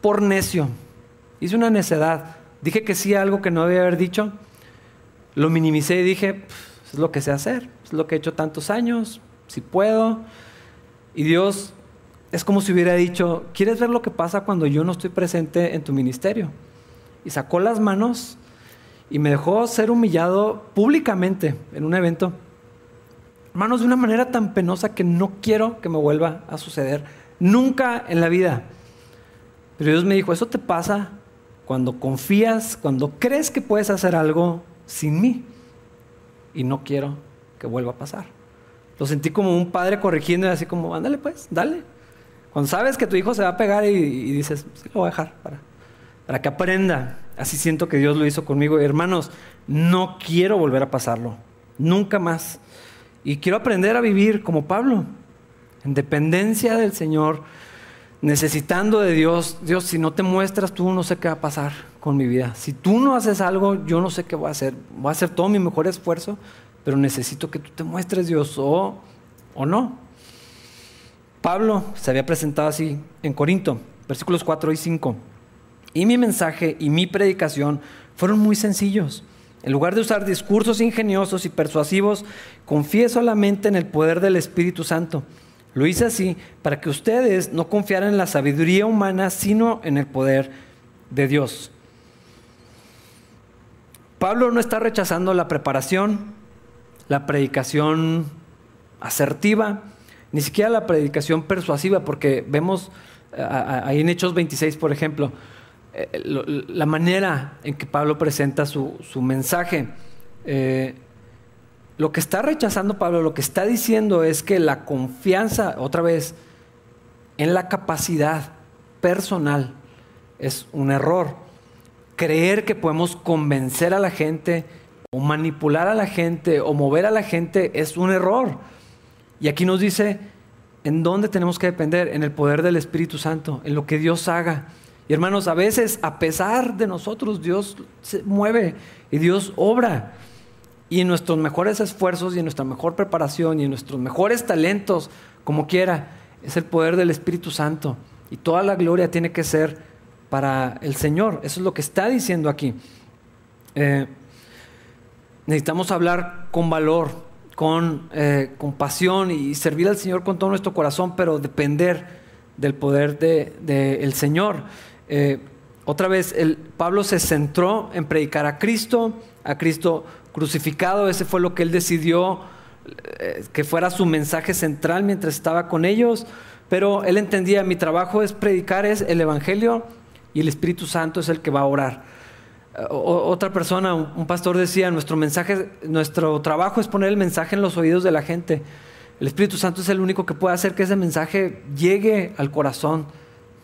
por necio, hice una necedad, dije que sí a algo que no debía haber dicho lo minimicé y dije, es lo que sé hacer, es lo que he hecho tantos años, si puedo. Y Dios es como si hubiera dicho, ¿quieres ver lo que pasa cuando yo no estoy presente en tu ministerio? Y sacó las manos y me dejó ser humillado públicamente en un evento. Hermanos, de una manera tan penosa que no quiero que me vuelva a suceder. Nunca en la vida. Pero Dios me dijo, eso te pasa cuando confías, cuando crees que puedes hacer algo sin mí. Y no quiero que vuelva a pasar. Lo sentí como un padre corrigiendo y así como, ándale pues, dale. Cuando sabes que tu hijo se va a pegar y, dices, sí, lo voy a dejar para, para que aprenda. Así siento que Dios lo hizo conmigo. Hermanos, no quiero volver a pasarlo. Nunca más. Y quiero aprender a vivir como Pablo, en dependencia del Señor, necesitando de Dios. Dios, si no te muestras, tú no sé qué va a pasar con mi vida. Si tú no haces algo, yo no sé qué voy a hacer. Voy a hacer todo mi mejor esfuerzo, pero necesito que tú te muestres, Dios, o, o no. Pablo se había presentado así en Corinto, versículos 4 y 5. Y mi mensaje y mi predicación fueron muy sencillos. En lugar de usar discursos ingeniosos y persuasivos, confié solamente en el poder del Espíritu Santo. Lo hice así para que ustedes no confiaran en la sabiduría humana, sino en el poder de Dios. Pablo no está rechazando la preparación, la predicación asertiva, ni siquiera la predicación persuasiva, porque vemos ahí en Hechos 26, por ejemplo, eh, la manera en que Pablo presenta su, mensaje. Eh, lo que está rechazando Pablo, lo que está diciendo es que la confianza, otra vez, en la capacidad personal es un error. Creer que podemos convencer a la gente o manipular a la gente o mover a la gente es un error. Y aquí nos dice en dónde tenemos que depender, en el poder del Espíritu Santo, en lo que Dios haga. Y hermanos, a veces, a pesar de nosotros, Dios se mueve y Dios obra. Y en nuestros mejores esfuerzos y en nuestra mejor preparación y en nuestros mejores talentos, como quiera, es el poder del Espíritu Santo. Y toda la gloria tiene que ser para el Señor. Eso es lo que está diciendo aquí. Eh, necesitamos hablar con valor, con eh, compasión y servir al Señor con todo nuestro corazón, pero depender del poder del de, Señor. Eh, otra vez, el, Pablo se centró en predicar a Cristo, a Cristo crucificado, ese fue lo que él decidió eh, que fuera su mensaje central mientras estaba con ellos, pero él entendía, mi trabajo es predicar es el Evangelio y el Espíritu Santo es el que va a orar. Eh, otra persona, un pastor decía, nuestro mensaje, nuestro trabajo es poner el mensaje en los oídos de la gente. El Espíritu Santo es el único que puede hacer que ese mensaje llegue al corazón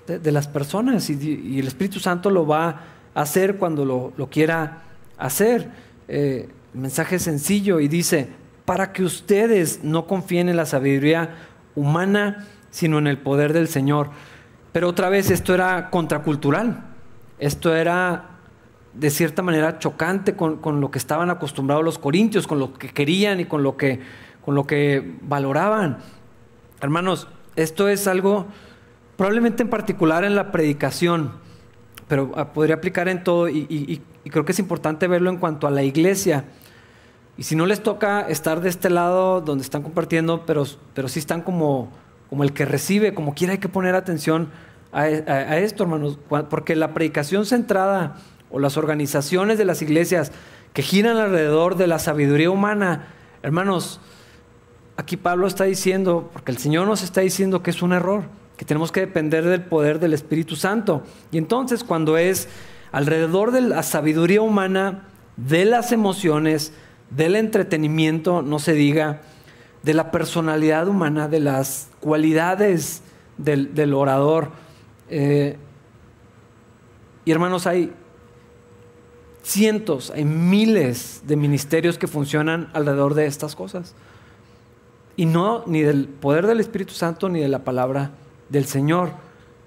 de, las personas y, el Espíritu Santo lo va a hacer cuando lo, quiera hacer. Eh, el mensaje es sencillo y dice, para que ustedes no confíen en la sabiduría humana, sino en el poder del Señor. Pero otra vez esto era contracultural, esto era de cierta manera chocante con, con, lo que estaban acostumbrados los corintios, con lo que querían y con lo que, con lo que valoraban. Hermanos, esto es algo probablemente en particular en la predicación, pero ah, podría aplicar en todo y, creo que es importante verlo en cuanto a la iglesia. Y si no les toca estar de este lado donde están compartiendo, pero, pero sí están como, como el que recibe, como quiera hay que poner atención a, a esto, hermanos, porque la predicación centrada o las organizaciones de las iglesias que giran alrededor de la sabiduría humana, hermanos, aquí Pablo está diciendo, porque el Señor nos está diciendo que es un error que tenemos que depender del poder del Espíritu Santo. Y entonces cuando es alrededor de la sabiduría humana, de las emociones, del entretenimiento, no se diga, de la personalidad humana, de las cualidades del, orador. Eh, y hermanos, hay cientos, hay miles de ministerios que funcionan alrededor de estas cosas. Y no ni del poder del Espíritu Santo ni de la palabra del Señor.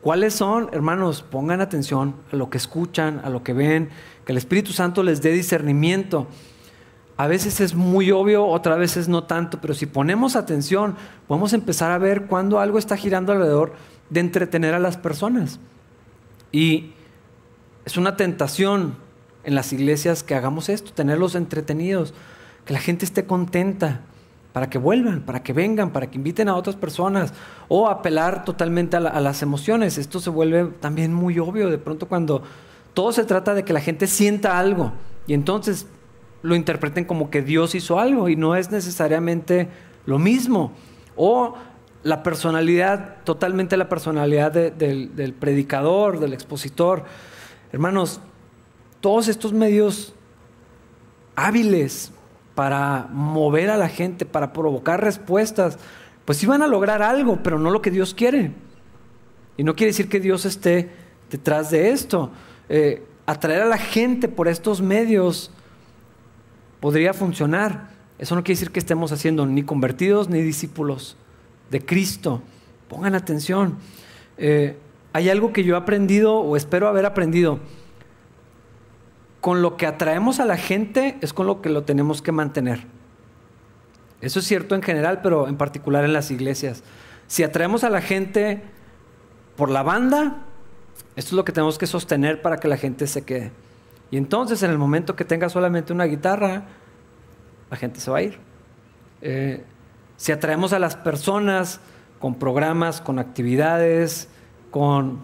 ¿Cuáles son, hermanos? Pongan atención a lo que escuchan, a lo que ven, que el Espíritu Santo les dé discernimiento. A veces es muy obvio, otras veces no tanto, pero si ponemos atención, podemos empezar a ver cuando algo está girando alrededor de entretener a las personas. Y es una tentación en las iglesias que hagamos esto, tenerlos entretenidos, que la gente esté contenta, para que vuelvan, para que vengan, para que inviten a otras personas o apelar totalmente a, las emociones. Esto se vuelve también muy obvio de pronto cuando todo se trata de que la gente sienta algo y entonces lo interpreten como que Dios hizo algo y no es necesariamente lo mismo. O la personalidad, totalmente la personalidad del predicador, del expositor. Hermanos, todos estos medios hábiles para mover a la gente, para provocar respuestas, pues sí van a lograr algo, pero no lo que Dios quiere. Y no quiere decir que Dios esté detrás de esto. Eh, atraer a la gente por estos medios podría funcionar. Eso no quiere decir que estemos haciendo ni convertidos ni discípulos de Cristo. Pongan atención. Eh, hay algo que yo he aprendido o espero haber aprendido. Con lo que atraemos a la gente es con lo que lo tenemos que mantener. Eso es cierto en general, pero en particular en las iglesias. Si atraemos a la gente por la banda, esto es lo que tenemos que sostener para que la gente se quede. Y entonces en el momento que tenga solamente una guitarra, la gente se va a ir. Eh, si atraemos a las personas con programas, con actividades, con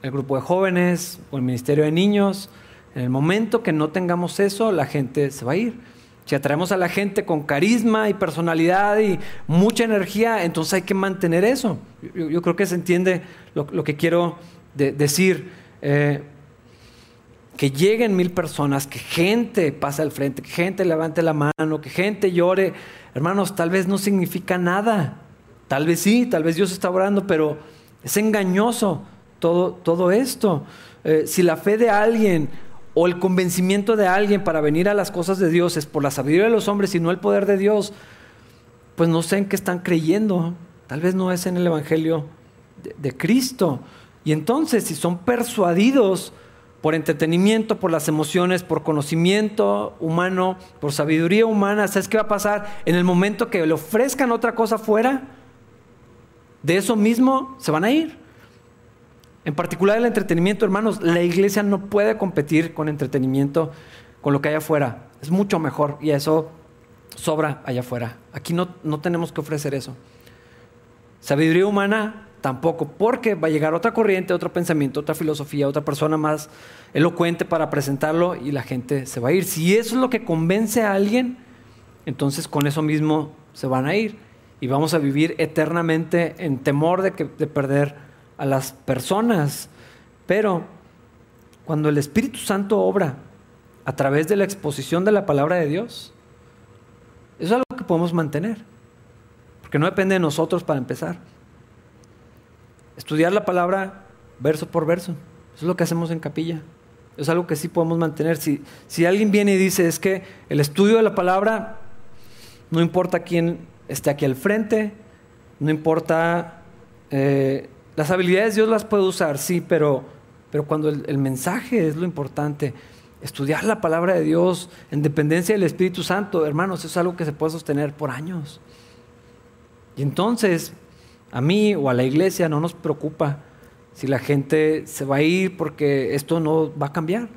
el grupo de jóvenes o el ministerio de niños, en el momento que no tengamos eso, la gente se va a ir. Si atraemos a la gente con carisma y personalidad y mucha energía, entonces hay que mantener eso. Yo, creo que se entiende lo, que quiero decir. Eh, que lleguen mil personas, que gente pase al frente, que gente levante la mano, que gente llore. Hermanos, tal vez no significa nada. Tal vez sí, tal vez Dios está orando, pero es engañoso todo, todo esto. Eh, si la fe de alguien o el convencimiento de alguien para venir a las cosas de Dios es por la sabiduría de los hombres y no el poder de Dios, pues no sé en qué están creyendo. Tal vez no es en el Evangelio de Cristo. Y entonces, si son persuadidos, por entretenimiento, por las emociones, por conocimiento humano, por sabiduría humana. ¿Sabes qué va a pasar? En el momento que le ofrezcan otra cosa fuera, de eso mismo se van a ir. En particular el entretenimiento, hermanos, la iglesia no puede competir con entretenimiento, con lo que hay afuera. Es mucho mejor y eso sobra allá afuera. Aquí no, no tenemos que ofrecer eso. Sabiduría humana tampoco, porque va a llegar otra corriente, otro pensamiento, otra filosofía, otra persona más elocuente para presentarlo y la gente se va a ir. Si eso es lo que convence a alguien, entonces con eso mismo se van a ir y vamos a vivir eternamente en temor de, de perder a las personas. Pero cuando el Espíritu Santo obra a través de la exposición de la palabra de Dios, eso es algo que podemos mantener, porque no depende de nosotros para empezar estudiar la palabra verso por verso. Eso es lo que hacemos en capilla. Es algo que sí podemos mantener. Si, si alguien viene y dice, es que el estudio de la palabra, no importa quién esté aquí al frente, no importa, eh, las habilidades Dios las puede usar, sí, pero, pero cuando el, el mensaje es lo importante, estudiar la palabra de Dios en dependencia del Espíritu Santo, hermanos, es algo que se puede sostener por años. Y entonces, a mí o a la iglesia no nos preocupa si la gente se va a ir porque esto no va a cambiar,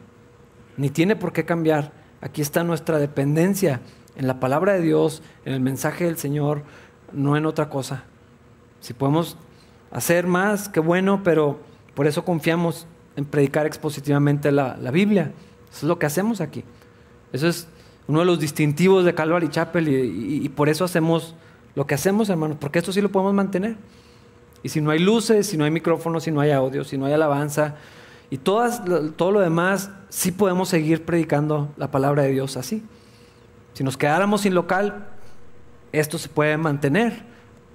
ni tiene por qué cambiar. Aquí está nuestra dependencia en la palabra de Dios, en el mensaje del Señor, no en otra cosa. Si podemos hacer más, qué bueno, pero por eso confiamos en predicar expositivamente la, Biblia. Eso es lo que hacemos aquí. Eso es uno de los distintivos de Calvary Chapel y por eso hacemos lo que hacemos, hermanos, porque esto sí lo podemos mantener. Y si no hay luces, si no hay micrófonos, si no hay audio, si no hay alabanza y todas, todo lo demás, sí podemos seguir predicando la palabra de Dios así. Si nos quedáramos sin local, esto se puede mantener.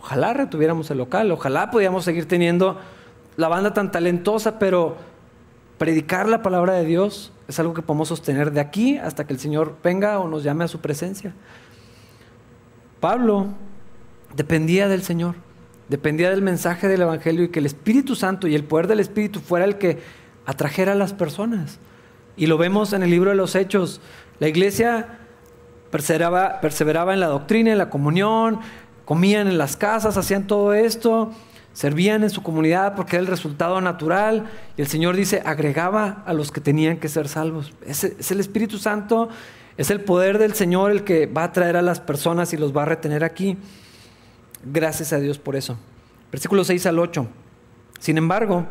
Ojalá retuviéramos el local, ojalá pudiéramos seguir teniendo la banda tan talentosa, pero predicar la palabra de Dios es algo que podemos sostener de aquí hasta que el Señor venga o nos llame a su presencia. Pablo Dependía del Señor, dependía del mensaje del Evangelio y que el Espíritu Santo y el poder del Espíritu fuera el que atrajera a las personas. Y lo vemos en el libro de los Hechos. La iglesia perseveraba, perseveraba en la doctrina, en la comunión, comían en las casas, hacían todo esto, servían en su comunidad porque era el resultado natural. Y el Señor dice, agregaba a los que tenían que ser salvos. Es, es el Espíritu Santo, es el poder del Señor el que va a traer a las personas y los va a retener aquí. Gracias a Dios por eso. Versículo 6 al 8. Sin embargo,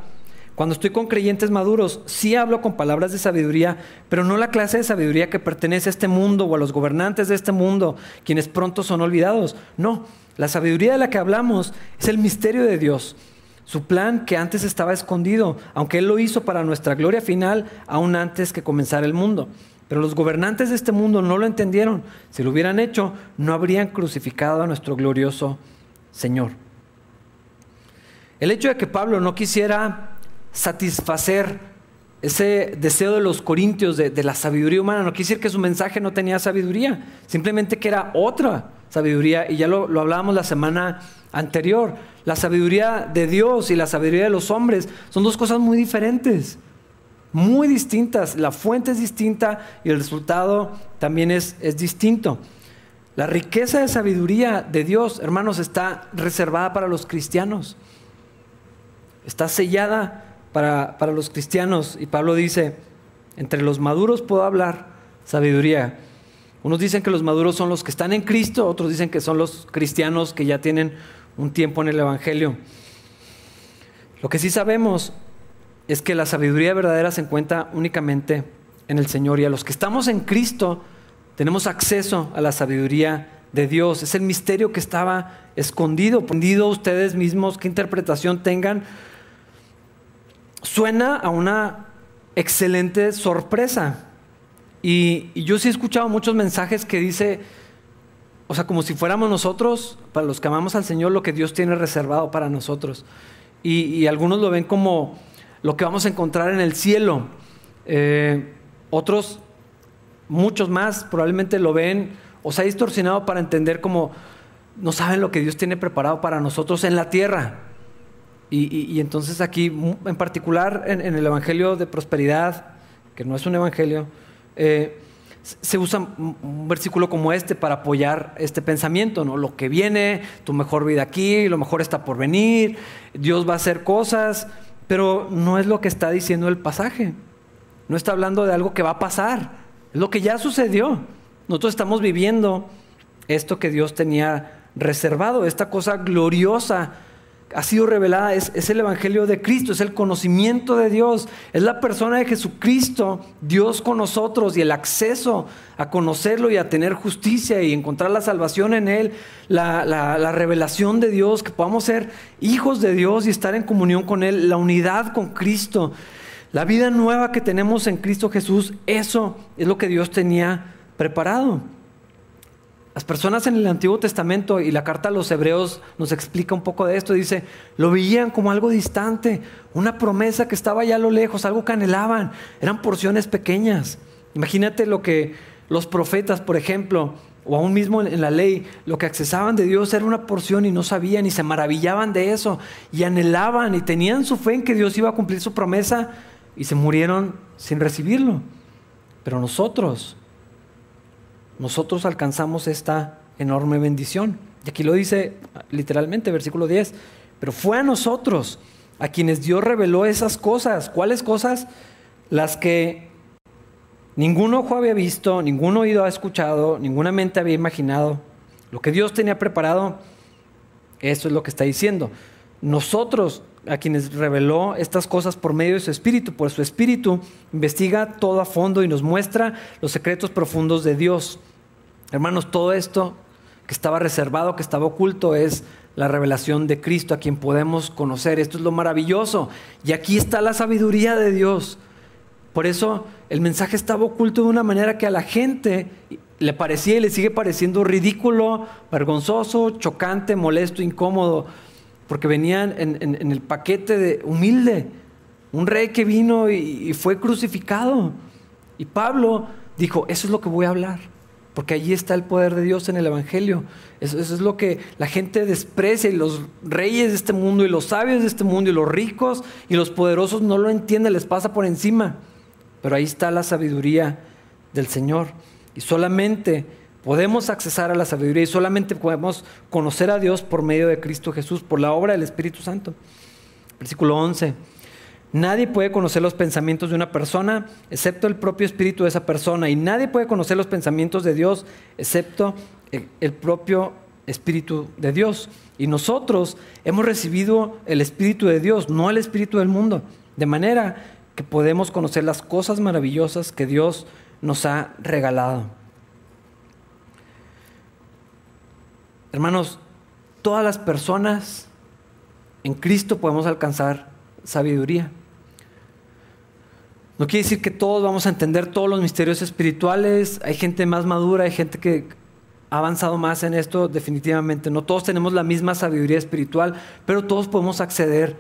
cuando estoy con creyentes maduros, sí hablo con palabras de sabiduría, pero no la clase de sabiduría que pertenece a este mundo o a los gobernantes de este mundo, quienes pronto son olvidados. No, la sabiduría de la que hablamos es el misterio de Dios, su plan que antes estaba escondido, aunque Él lo hizo para nuestra gloria final, aún antes que comenzara el mundo Pero los gobernantes de este mundo no lo entendieron. Si lo hubieran hecho, no habrían crucificado a nuestro glorioso Señor. El hecho de que Pablo no quisiera satisfacer ese deseo de los corintios de, la sabiduría humana, no quiere decir que su mensaje no tenía sabiduría, simplemente que era otra sabiduría, y ya lo, lo hablábamos la semana anterior. La sabiduría de Dios y la sabiduría de los hombres son dos cosas muy diferentes muy distintas. La fuente es distinta y el resultado también es, es distinto. La riqueza de sabiduría de Dios, hermanos, está reservada para los cristianos. Está sellada para, para, los cristianos. Y Pablo dice, entre los maduros puedo hablar sabiduría. Unos dicen que los maduros son los que están en Cristo, otros dicen que son los cristianos que ya tienen un tiempo en el Evangelio. Lo que sí sabemos es que la sabiduría verdadera se encuentra únicamente en el Señor y a los que estamos en Cristo tenemos acceso a la sabiduría de Dios. Es el misterio que estaba escondido, escondido ustedes mismos, qué interpretación tengan. Suena a una excelente sorpresa. Y, yo sí he escuchado muchos mensajes que dice, o sea, como si fuéramos nosotros, para los que amamos al Señor, lo que Dios tiene reservado para nosotros. Y, y algunos lo ven como lo que vamos a encontrar en el cielo. Eh, otros, muchos más, probablemente lo ven o se ha distorsionado para entender como no saben lo que Dios tiene preparado para nosotros en la tierra. Y, entonces aquí, en particular en, el Evangelio de Prosperidad, que no es un Evangelio, eh, se usa un versículo como este para apoyar este pensamiento, ¿no? Lo que viene, tu mejor vida aquí, lo mejor está por venir, Dios va a hacer cosas, pero no es lo que está diciendo el pasaje. No está hablando de algo que va a pasar. Lo que ya sucedió. Nosotros estamos viviendo esto que Dios tenía reservado, esta cosa gloriosa ha sido revelada es, el Evangelio de Cristo, es el conocimiento de Dios, es la persona de Jesucristo, Dios con nosotros y el acceso a conocerlo y a tener justicia y encontrar la salvación en Él, la, la revelación de Dios, que podamos ser hijos de Dios y estar en comunión con Él, la unidad con Cristo, la vida nueva que tenemos en Cristo Jesús, eso es lo que Dios tenía preparado. Las personas en el Antiguo Testamento y la carta a los hebreos nos explica un poco de esto. Dice, lo veían como algo distante, una promesa que estaba ya a lo lejos, algo que anhelaban. Eran porciones pequeñas. Imagínate lo que los profetas, por ejemplo, o aún mismo en la ley, lo que accesaban de Dios era una porción y no sabían y se maravillaban de eso y anhelaban y tenían su fe en que Dios iba a cumplir su promesa y se murieron sin recibirlo. Pero nosotros, nosotros alcanzamos esta enorme bendición. Y aquí lo dice literalmente, versículo 10. Pero fue a nosotros a quienes Dios reveló esas cosas. ¿Cuáles cosas? Las que ningún ojo había visto, ningún oído ha escuchado, ninguna mente había imaginado. Lo que Dios tenía preparado, eso es lo que está diciendo. Nosotros, a quienes reveló estas cosas por medio de su espíritu, por su espíritu, investiga todo a fondo y nos muestra los secretos profundos de Dios. Hermanos, todo esto que estaba reservado, que estaba oculto, es la revelación de Cristo a quien podemos conocer. Esto es lo maravilloso. Y aquí está la sabiduría de Dios. Por eso el mensaje estaba oculto de una manera que a la gente le parecía y le sigue pareciendo ridículo, vergonzoso, chocante, molesto, incómodo, porque venían en, el paquete de humilde, un rey que vino y, fue crucificado. Y Pablo dijo, eso es lo que voy a hablar. Porque allí está el poder de Dios en el Evangelio. Eso, es lo que la gente desprecia y los reyes de este mundo y los sabios de este mundo y los ricos y los poderosos no lo entienden, les pasa por encima. Pero ahí está la sabiduría del Señor. Y solamente podemos accesar a la sabiduría y solamente podemos conocer a Dios por medio de Cristo Jesús, por la obra del Espíritu Santo. Versículo 11. Nadie puede conocer los pensamientos de una persona excepto el propio espíritu de esa persona. Y nadie puede conocer los pensamientos de Dios excepto el propio espíritu de Dios. Y nosotros hemos recibido el espíritu de Dios, no el espíritu del mundo. De manera que podemos conocer las cosas maravillosas que Dios nos ha regalado. Hermanos, todas las personas en Cristo podemos alcanzar sabiduría. No quiere decir que todos vamos a entender todos los misterios espirituales. Hay gente más madura, hay gente que ha avanzado más en esto, definitivamente. No todos tenemos la misma sabiduría espiritual, pero todos podemos acceder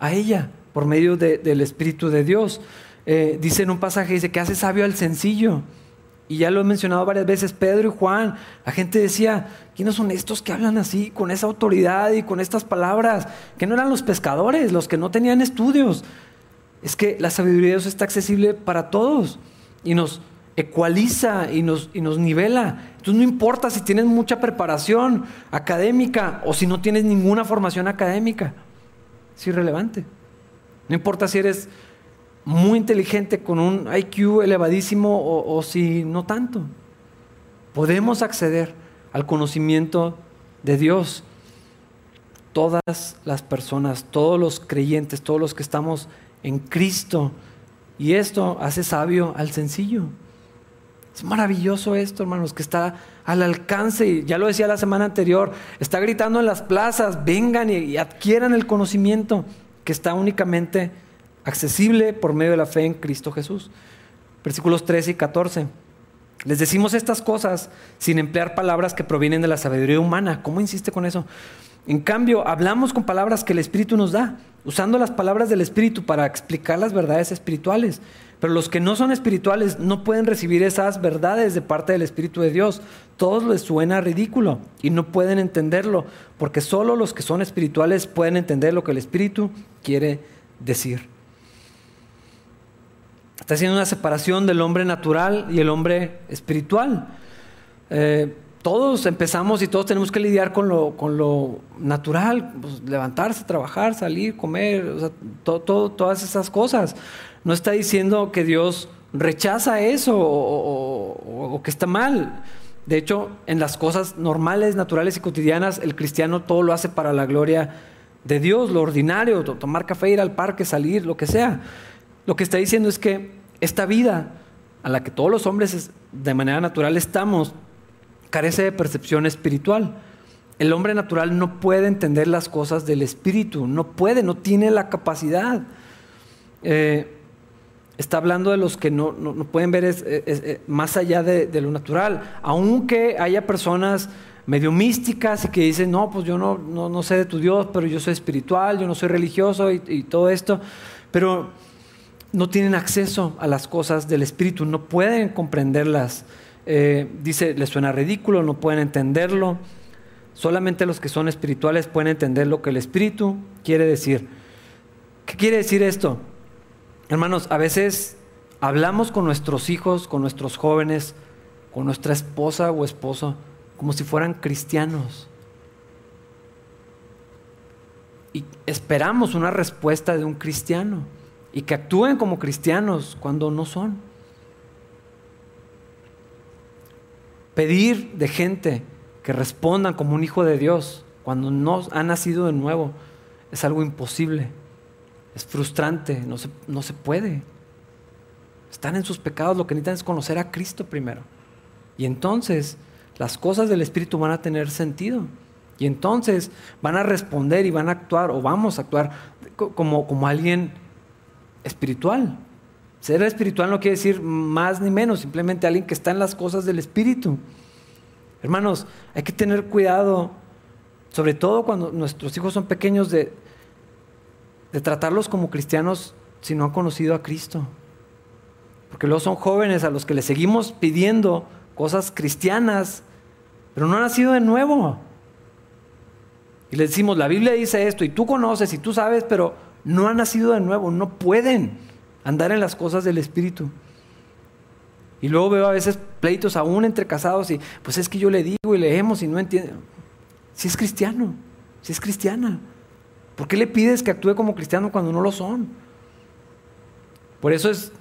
a ella por medio del Espíritu de Dios. Eh, dice en un pasaje, dice que hace sabio al sencillo. Y ya lo he mencionado varias veces, Pedro y Juan, la gente decía, ¿quiénes son estos que hablan así, con esa autoridad y con estas palabras? Que no eran los pescadores, los que no tenían estudios. Es que la sabiduría de Dios está accesible para todos y nos ecualiza y nos, y nos nivela. Entonces no importa si tienes mucha preparación académica o si no tienes ninguna formación académica, es irrelevante. No importa si eres muy inteligente con un IQ elevadísimo o, si no tanto. Podemos acceder al conocimiento de Dios. Todas las personas, todos los creyentes, todos los que estamos en Cristo. Y esto hace sabio al sencillo. Es maravilloso esto, hermanos, que está al alcance, ya lo decía la semana anterior, está gritando en las plazas, vengan y, adquieran el conocimiento que está únicamente accesible por medio de la fe en Cristo Jesús. Versículos 13 y 14. Les decimos estas cosas sin emplear palabras que provienen de la sabiduría humana. ¿Cómo insiste con eso? En cambio, hablamos con palabras que el Espíritu nos da, usando las palabras del Espíritu para explicar las verdades espirituales. Pero los que no son espirituales no pueden recibir esas verdades de parte del Espíritu de Dios. Todos les suena ridículo y no pueden entenderlo, porque solo los que son espirituales pueden entender lo que el Espíritu quiere decir. Está haciendo una separación del hombre natural y el hombre espiritual. Eh, todos empezamos y todos tenemos que lidiar con lo, con lo natural, pues, levantarse, trabajar, salir, comer, todas esas cosas. No está diciendo que Dios rechaza eso o, o, que está mal. De hecho, en las cosas normales, naturales y cotidianas, el cristiano todo lo hace para la gloria de Dios, lo ordinario, tomar café, ir al parque, salir, lo que sea. Lo que está diciendo es que esta vida a la que todos los hombres de manera natural estamos, carece de percepción espiritual. El hombre natural no puede entender las cosas del espíritu, no puede, no tiene la capacidad. Eh, está hablando de los que no, pueden ver eh, más allá de, lo natural, aunque haya personas medio místicas y que dicen, no, pues yo no, no, sé de tu Dios, pero yo soy espiritual, yo no soy religioso y, y todo esto, pero no tienen acceso a las cosas del espíritu, no pueden comprenderlas. Eh, dice, les suena ridículo, no pueden entenderlo. Solamente los que son espirituales pueden entender lo que el espíritu quiere decir. ¿Qué quiere decir esto? Hermanos, a veces hablamos con nuestros hijos, con nuestros jóvenes, con nuestra esposa o esposo, como si fueran cristianos. Y esperamos una respuesta de un cristiano y que actúen como cristianos cuando no son. Pedir de gente que respondan como un hijo de Dios cuando no ha nacido de nuevo es algo imposible, es frustrante, no se, no se puede. Están en sus pecados, lo que necesitan es conocer a Cristo primero. Y entonces las cosas del Espíritu van a tener sentido. Y entonces van a responder y van a actuar, o vamos a actuar como, como alguien espiritual. Ser espiritual no quiere decir más ni menos, simplemente alguien que está en las cosas del Espíritu. Hermanos, hay que tener cuidado, sobre todo cuando nuestros hijos son pequeños, de, tratarlos como cristianos si no han conocido a Cristo. Porque luego son jóvenes a los que les seguimos pidiendo cosas cristianas, pero no han nacido de nuevo. Y les decimos, la Biblia dice esto, y tú conoces, y tú sabes, pero no han nacido de nuevo, no pueden andar en las cosas del Espíritu. Y luego veo a veces pleitos aún entre casados y pues es que yo le digo y leemos y no entiende. Si es cristiano, si es cristiana, ¿por qué le pides que actúe como cristiano cuando no lo son? Por eso es,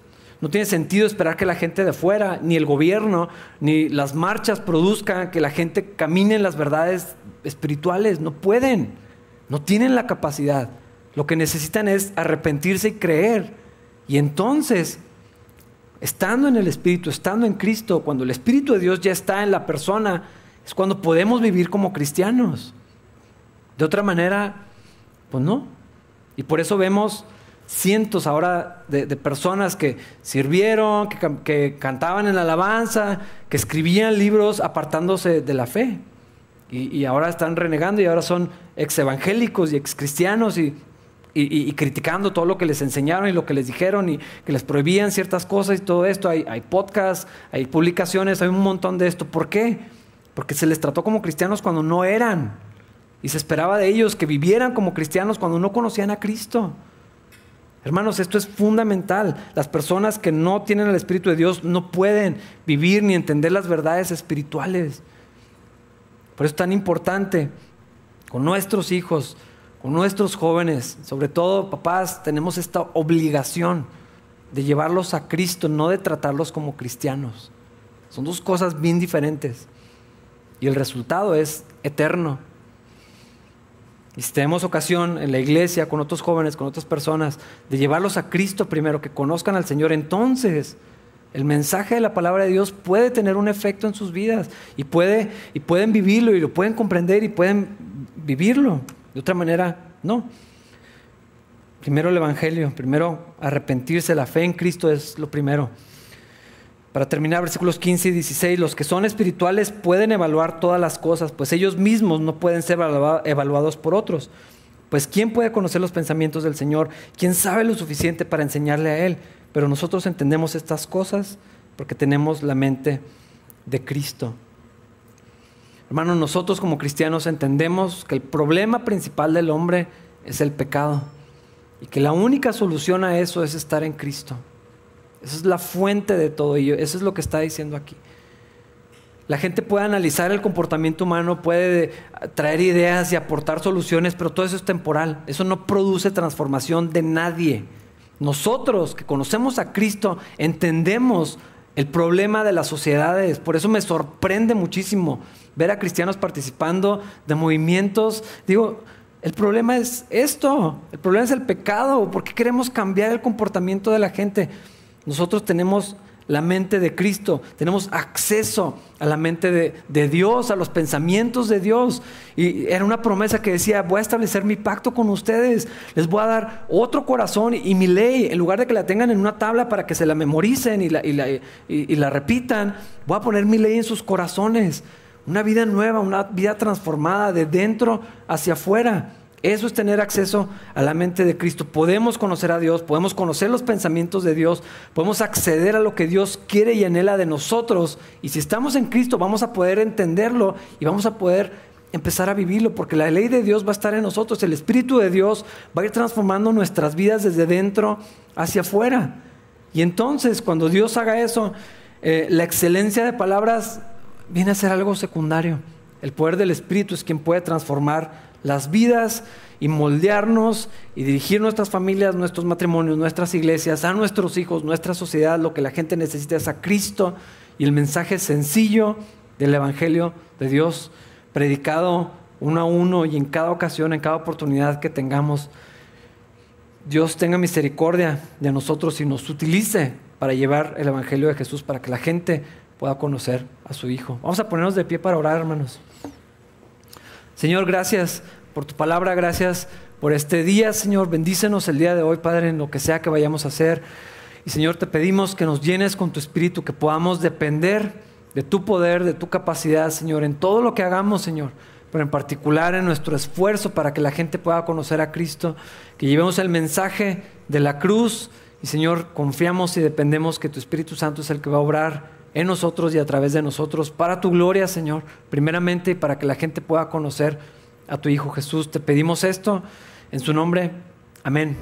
no tiene sentido esperar que la gente de afuera, ni el gobierno, ni las marchas produzcan que la gente camine en las verdades espirituales. No pueden, no tienen la capacidad. Lo que necesitan es arrepentirse y creer y entonces, estando en el Espíritu, estando en Cristo, cuando el Espíritu de Dios ya está en la persona, es cuando podemos vivir como cristianos. De otra manera, pues no. Y por eso vemos cientos ahora de, personas que sirvieron, que, cantaban en la alabanza, que escribían libros apartándose de la fe. Y, ahora están renegando y ahora son ex evangélicos y ex cristianos y, y, criticando todo lo que les enseñaron y lo que les dijeron y que les prohibían ciertas cosas y todo esto. Hay, hay podcasts, hay publicaciones, hay un montón de esto. ¿Por qué? Porque se les trató como cristianos cuando no eran. Y se esperaba de ellos que vivieran como cristianos cuando no conocían a Cristo. Hermanos, esto es fundamental. Las personas que no tienen el Espíritu de Dios no pueden vivir ni entender las verdades espirituales. Por eso es tan importante con nuestros hijos, nuestros jóvenes, sobre todo papás, tenemos esta obligación de llevarlos a Cristo, no de tratarlos como cristianos. Son dos cosas bien diferentes. Y el resultado es eterno. Y si tenemos ocasión en la iglesia, con otros jóvenes, con otras personas, de llevarlos a Cristo primero, que conozcan al Señor, entonces el mensaje de la palabra de Dios puede tener un efecto en sus vidas y pueden vivirlo y lo pueden comprender y pueden vivirlo. De otra manera, no. Primero el Evangelio, primero arrepentirse, la fe en Cristo es lo primero. Para terminar, versículos 15 y 16, los que son espirituales pueden evaluar todas las cosas, pues ellos mismos no pueden ser evaluados por otros. Pues ¿quién puede conocer los pensamientos del Señor? ¿Quién sabe lo suficiente para enseñarle a Él? Pero nosotros entendemos estas cosas porque tenemos la mente de Cristo. Hermanos, nosotros como cristianos entendemos que el problema principal del hombre es el pecado y que la única solución a eso es estar en Cristo. Esa es la fuente de todo ello. Eso es lo que está diciendo aquí. La gente puede analizar el comportamiento humano, puede traer ideas y aportar soluciones, pero todo eso es temporal. Eso no produce transformación de nadie. Nosotros que conocemos a Cristo entendemos el problema de las sociedades. Por eso me sorprende muchísimo ver a cristianos participando de movimientos. Digo, el problema es esto, el problema es el pecado. ¿Por qué queremos cambiar el comportamiento de la gente? Nosotros tenemos la mente de Cristo, tenemos acceso a la mente de, Dios, a los pensamientos de Dios. Y era una promesa que decía, voy a establecer mi pacto con ustedes, les voy a dar otro corazón y, mi ley, en lugar de que la tengan en una tabla para que se la memoricen y la, y la repitan, voy a poner mi ley en sus corazones. Una vida nueva, una vida transformada de dentro hacia afuera. Eso es tener acceso a la mente de Cristo. Podemos conocer a Dios, podemos conocer los pensamientos de Dios, podemos acceder a lo que Dios quiere y anhela de nosotros. Y si estamos en Cristo, vamos a poder entenderlo y vamos a poder empezar a vivirlo, porque la ley de Dios va a estar en nosotros. El Espíritu de Dios va a ir transformando nuestras vidas desde dentro hacia afuera. Y entonces, cuando Dios haga eso, eh, la excelencia de palabras viene a ser algo secundario. El poder del Espíritu es quien puede transformar las vidas y moldearnos y dirigir nuestras familias, nuestros matrimonios, nuestras iglesias, a nuestros hijos, nuestra sociedad. Lo que la gente necesita es a Cristo y el mensaje sencillo del Evangelio de Dios, predicado uno a uno y en cada ocasión, en cada oportunidad que tengamos. Dios tenga misericordia de nosotros y nos utilice para llevar el Evangelio de Jesús, para que la gente pueda conocer a su Hijo. Vamos a ponernos de pie para orar, hermanos. Señor, gracias por tu palabra, gracias por este día, Señor. Bendícenos el día de hoy, Padre, en lo que sea que vayamos a hacer. Y Señor, te pedimos que nos llenes con tu espíritu, que podamos depender de tu poder, de tu capacidad, Señor, en todo lo que hagamos, Señor, pero en particular en nuestro esfuerzo para que la gente pueda conocer a Cristo, que llevemos el mensaje de la cruz. Y Señor, confiamos y dependemos que tu Espíritu Santo es el que va a obrar en nosotros y a través de nosotros, para tu gloria, Señor, primeramente y para que la gente pueda conocer a tu Hijo Jesús. Te pedimos esto en su nombre. Amén.